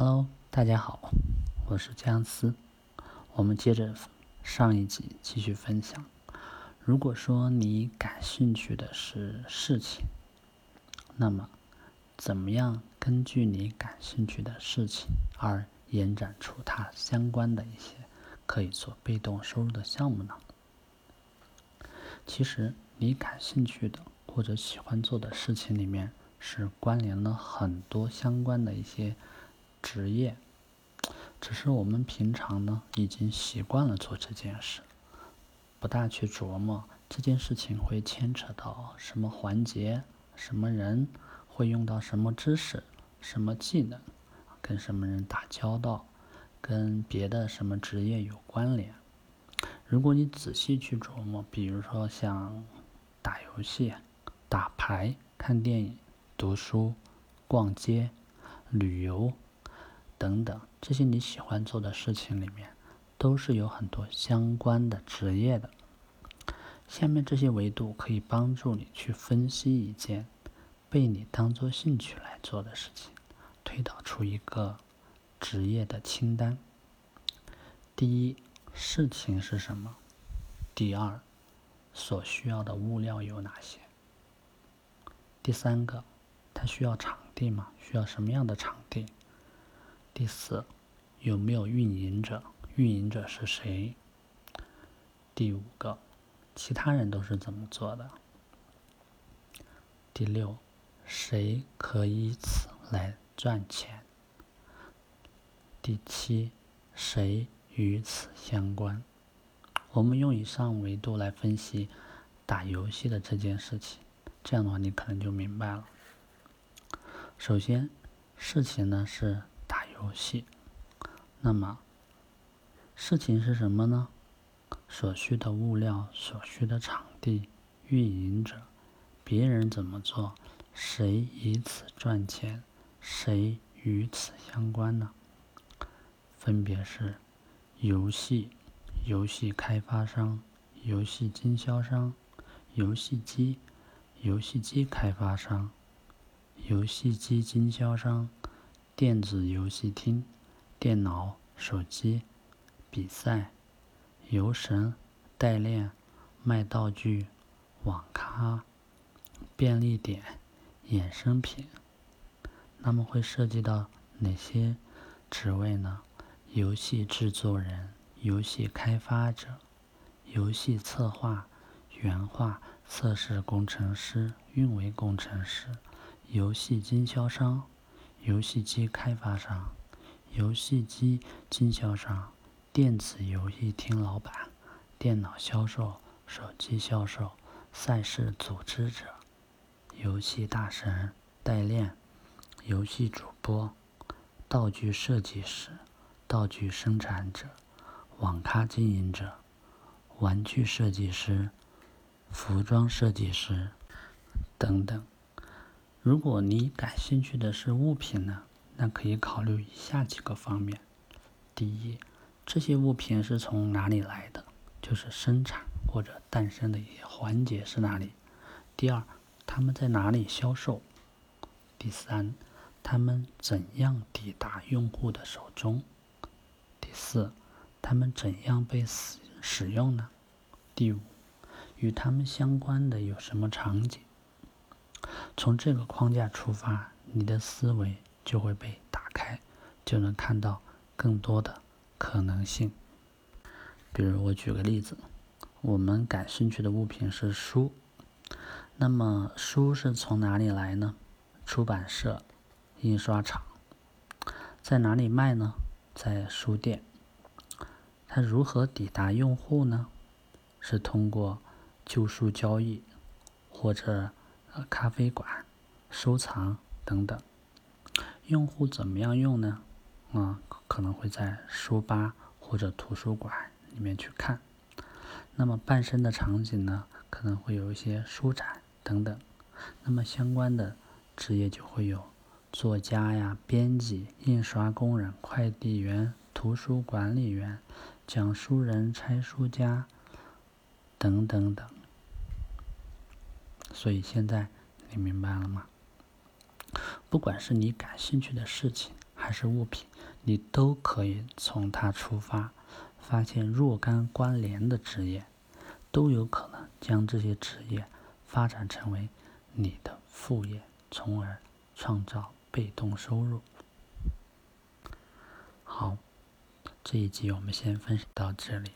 Hello，大家好，我是姜思。我们接着上一集继续分享。如果说你感兴趣的是事情，那么怎么样根据你感兴趣的事情而延展出它相关的一些可以做被动收入的项目呢？其实你感兴趣的或者喜欢做的事情里面是关联了很多相关的一些。职业，只是我们平常呢已经习惯了做这件事，不大去琢磨这件事情会牵扯到什么环节、什么人，会用到什么知识、什么技能，跟什么人打交道，跟别的什么职业有关联。如果你仔细去琢磨，比如说像打游戏、打牌、看电影、读书、逛街、旅游。等等，这些你喜欢做的事情里面，都是有很多相关的职业的。下面这些维度可以帮助你去分析一件被你当做兴趣来做的事情，推导出一个职业的清单。第一，事情是什么？第二，所需要的物料有哪些？第三个，它需要场地吗？需要什么样的场地？第四，有没有运营者？运营者是谁？第五个，其他人都是怎么做的？第六，谁可以此来赚钱？第七，谁与此相关？我们用以上维度来分析打游戏的这件事情，这样的话你可能就明白了。首先，事情呢是。游戏，那么事情是什么呢？所需的物料、所需的场地、运营者、别人怎么做、谁以此赚钱、谁与此相关呢？分别是游戏、游戏开发商、游戏经销商、游戏机、游戏机开发商、游戏机经销商。电子游戏厅、电脑、手机、比赛、游神、代练、卖道具、网咖、便利店、衍生品，那么会涉及到哪些职位呢？游戏制作人、游戏开发者、游戏策划、原画、测试工程师、运维工程师、游戏经销商。游戏机开发商、游戏机经销商、电子游戏厅老板、电脑销售、手机销售、赛事组织者、游戏大神、代练、游戏主播、道具设计师、道具生产者、网咖经营者、玩具设计师、服装设计师等等。如果你感兴趣的是物品呢，那可以考虑以下几个方面：第一，这些物品是从哪里来的，就是生产或者诞生的一些环节是哪里；第二，他们在哪里销售；第三，他们怎样抵达用户的手中；第四，他们怎样被使使用呢？第五，与他们相关的有什么场景？从这个框架出发，你的思维就会被打开，就能看到更多的可能性。比如，我举个例子，我们感兴趣的物品是书，那么书是从哪里来呢？出版社、印刷厂，在哪里卖呢？在书店。它如何抵达用户呢？是通过旧书交易，或者。咖啡馆、收藏等等，用户怎么样用呢？啊，可能会在书吧或者图书馆里面去看。那么伴生的场景呢，可能会有一些书展等等。那么相关的职业就会有作家呀、编辑、印刷工人、快递员、图书管理员、讲书人、拆书家等等等。所以现在你明白了吗？不管是你感兴趣的事情，还是物品，你都可以从它出发，发现若干关联的职业，都有可能将这些职业发展成为你的副业，从而创造被动收入。好，这一集我们先分享到这里。